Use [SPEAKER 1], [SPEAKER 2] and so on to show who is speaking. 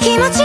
[SPEAKER 1] 気持ち